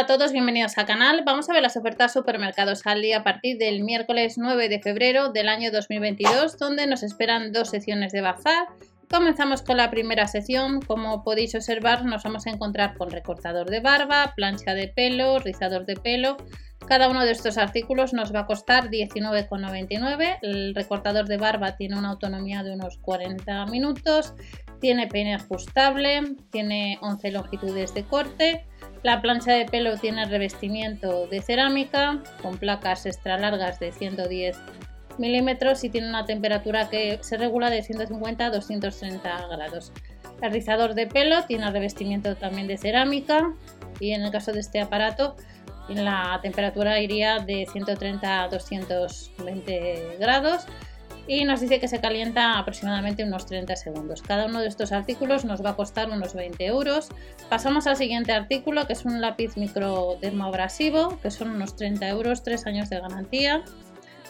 A todos, bienvenidos al canal. Vamos a ver las ofertas supermercados al día a partir del miércoles 9 de febrero del año 2022, donde nos esperan dos secciones de bazar. Comenzamos con la primera sección. Como podéis observar, nos vamos a encontrar con recortador de barba, plancha de pelo, rizador de pelo. Cada uno de estos artículos nos va a costar 19,99. El recortador de barba tiene una autonomía de unos 40 minutos, tiene peine ajustable, tiene 11 longitudes de corte la plancha de pelo tiene revestimiento de cerámica con placas extra largas de 110 milímetros y tiene una temperatura que se regula de 150 a 230 grados. El rizador de pelo tiene revestimiento también de cerámica y en el caso de este aparato la temperatura iría de 130 a 220 grados y nos dice que se calienta aproximadamente unos 30 segundos. Cada uno de estos artículos nos va a costar unos 20 euros. Pasamos al siguiente artículo que es un lápiz microdermoabrasivo que son unos 30 euros, 3 años de garantía.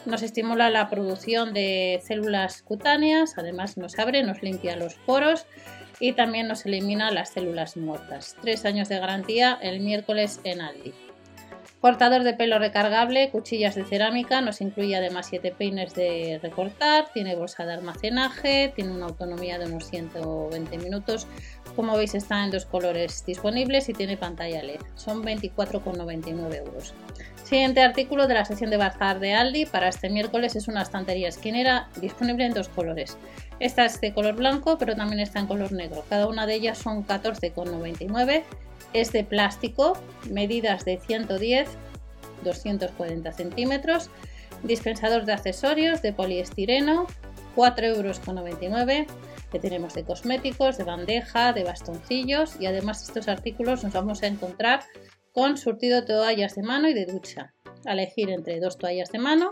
Nos estimula la producción de células cutáneas, además nos abre, nos limpia los poros y también nos elimina las células muertas. 3 años de garantía el miércoles en Aldi. Cortador de pelo recargable, cuchillas de cerámica, nos incluye además 7 peines de recortar, tiene bolsa de almacenaje, tiene una autonomía de unos 120 minutos. Como veis está en dos colores disponibles y tiene pantalla LED. Son 24,99 euros. Siguiente artículo de la sección de bazar de Aldi para este miércoles es una estantería esquinera disponible en dos colores. Esta es de color blanco pero también está en color negro. Cada una de ellas son 14,99 es de plástico, medidas de 110, 240 centímetros, dispensador de accesorios de poliestireno, 4,99 euros. Que tenemos de cosméticos, de bandeja, de bastoncillos y además estos artículos nos vamos a encontrar con surtido de toallas de mano y de ducha. A elegir entre dos toallas de mano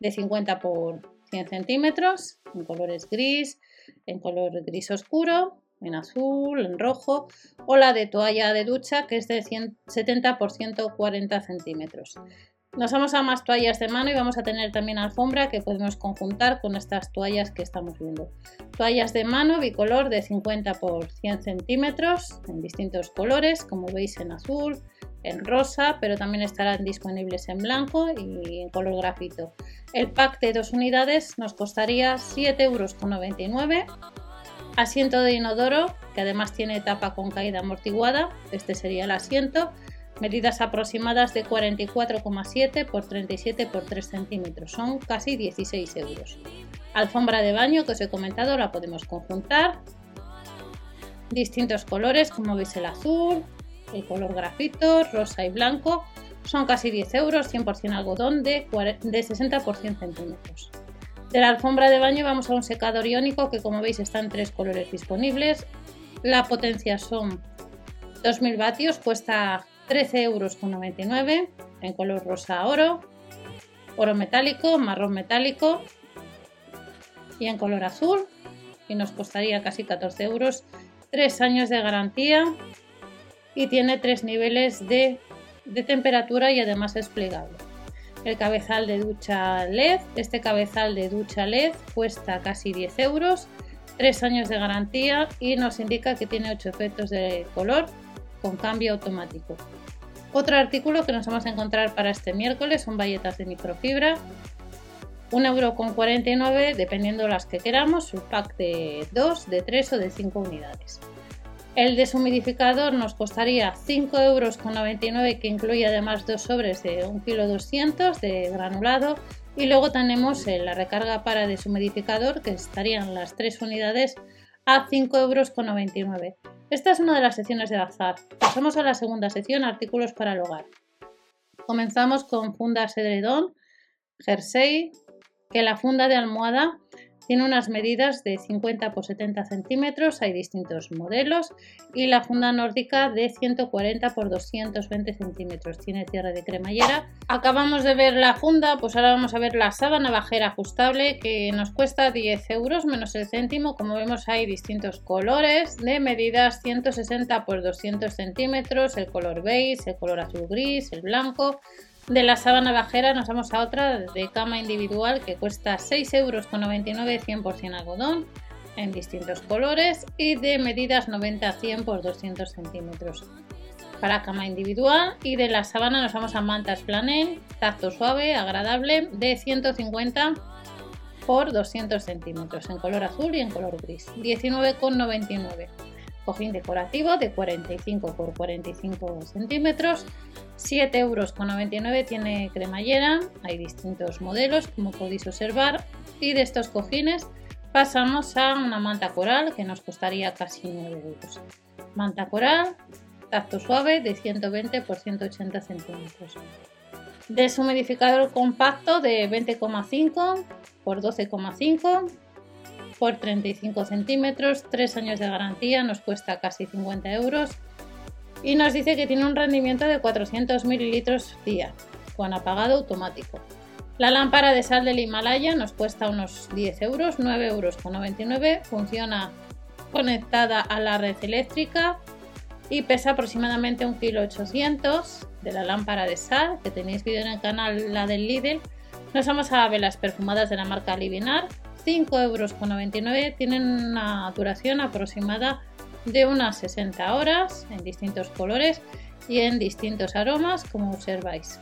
de 50 por 100 centímetros en colores gris, en color gris oscuro, en azul, en rojo, o la de toalla de ducha que es de 70 por 140 centímetros. Nos vamos a más toallas de mano y vamos a tener también alfombra que podemos conjuntar con estas toallas que estamos viendo. Toallas de mano bicolor de 50 por 100 centímetros en distintos colores, como veis en azul, en rosa, pero también estarán disponibles en blanco y en color grafito. El pack de dos unidades nos costaría 7,99 euros Asiento de inodoro, que además tiene tapa con caída amortiguada. Este sería el asiento. Medidas aproximadas de 44,7 por 37 por 3 centímetros. Son casi 16 euros. Alfombra de baño que os he comentado la podemos conjuntar. Distintos colores como veis el azul, el color grafito, rosa y blanco. Son casi 10 euros, 100% algodón de, de 60 por 100 centímetros. De la alfombra de baño vamos a un secador iónico que como veis está en tres colores disponibles. La potencia son 2000 vatios, cuesta 13,99 euros en color rosa oro, oro metálico, marrón metálico y en color azul y nos costaría casi 14 euros. 3 años de garantía y tiene tres niveles de, de temperatura y además es plegable el cabezal de ducha LED. Este cabezal de ducha LED cuesta casi 10 euros, 3 años de garantía y nos indica que tiene 8 efectos de color con cambio automático. Otro artículo que nos vamos a encontrar para este miércoles son bayetas de microfibra. 1,49 euro dependiendo las que queramos, un pack de 2, de 3 o de 5 unidades. El deshumidificador nos costaría 5,99 euros que incluye además dos sobres de 1,2 kg de granulado y luego tenemos la recarga para deshumidificador que estarían las tres unidades a 5,99 euros. Esta es una de las secciones de bazar. Pasamos a la segunda sección, artículos para el hogar. Comenzamos con fundas edredón, jersey, que la funda de almohada tiene unas medidas de 50 por 70 centímetros, hay distintos modelos y la funda nórdica de 140 por 220 centímetros. Tiene cierre de cremallera. Acabamos de ver la funda, pues ahora vamos a ver la sábana bajera ajustable que nos cuesta 10 euros menos el céntimo. Como vemos hay distintos colores de medidas 160 por 200 centímetros, el color beige, el color azul gris, el blanco. De la sábana bajera nos vamos a otra de cama individual que cuesta 6,99 euros, 100% algodón en distintos colores y de medidas 90 a 100 por 200 centímetros. para cama individual y de la sábana nos vamos a mantas planel, tacto suave, agradable de 150 por 200 centímetros en color azul y en color gris, 19,99. Cojín decorativo de 45 por 45 centímetros, 7,99 euros. Tiene cremallera, hay distintos modelos como podéis observar y de estos cojines pasamos a una manta coral que nos costaría casi 9 euros. Manta coral, tacto suave de 120 por 180 centímetros. Deshumidificador compacto de 20,5 por 12,5 por 35 centímetros, 3 años de garantía, nos cuesta casi 50 euros y nos dice que tiene un rendimiento de 400 mililitros día con apagado automático. La lámpara de sal del Himalaya nos cuesta unos 10 euros, 9 euros con 99, funciona conectada a la red eléctrica y pesa aproximadamente 1,8 kg de la lámpara de sal que tenéis vídeo en el canal, la del Lidl. Nos vamos a velas perfumadas de la marca Livinar, 5,99 euros, tienen una duración aproximada de unas 60 horas en distintos colores y en distintos aromas como observáis.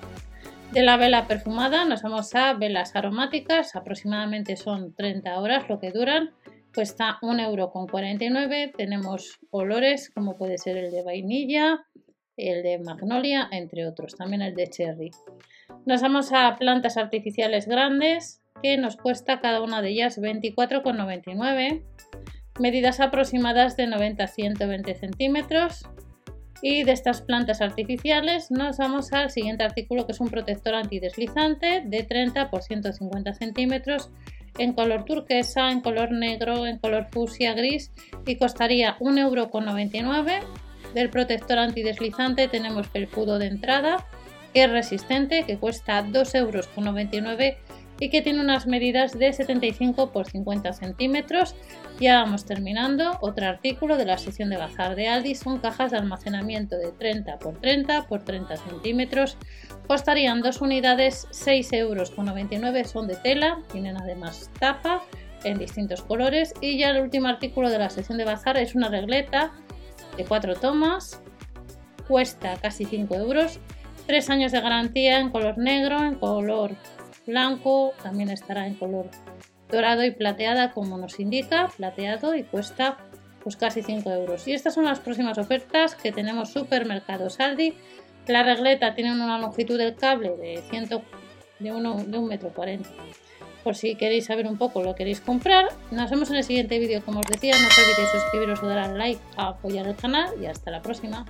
De la vela perfumada nos vamos a velas aromáticas, aproximadamente son 30 horas lo que duran cuesta 1,49€. Tenemos olores como puede ser el de vainilla, el de magnolia, entre otros, también el de cherry. Nos vamos a plantas artificiales grandes que nos cuesta cada una de ellas 24,99, medidas aproximadas de 90 a 120 centímetros. Y de estas plantas artificiales nos vamos al siguiente artículo que es un protector antideslizante de 30 por 150 centímetros en color turquesa, en color negro, en color fucsia gris y costaría 1,99€. Del protector antideslizante tenemos felpudo de entrada que es resistente, que cuesta 2,99€ y que tiene unas medidas de 75 por 50 centímetros. Ya vamos terminando. Otro artículo de la sección de bazar de Aldi son cajas de almacenamiento de 30 por 30 por 30 centímetros. Costarían dos unidades 6,99 euros. Son de tela, tienen además tapa en distintos colores. Y ya el último artículo de la sección de bazar es una regleta de 4 tomas. Cuesta casi 5 euros. 3 años de garantía en color negro, en color blanco, también estará en color dorado y plateada como nos indica, plateado y cuesta pues casi 5 euros. Y estas son las próximas ofertas que tenemos Supermercados Aldi. La regleta tiene una longitud del cable de, 100, de, uno, de 1 metro 40. Por si queréis saber un poco lo queréis comprar. Nos vemos en el siguiente vídeo. Como os decía, no olvidéis suscribiros o dar like a apoyar el canal y hasta la próxima.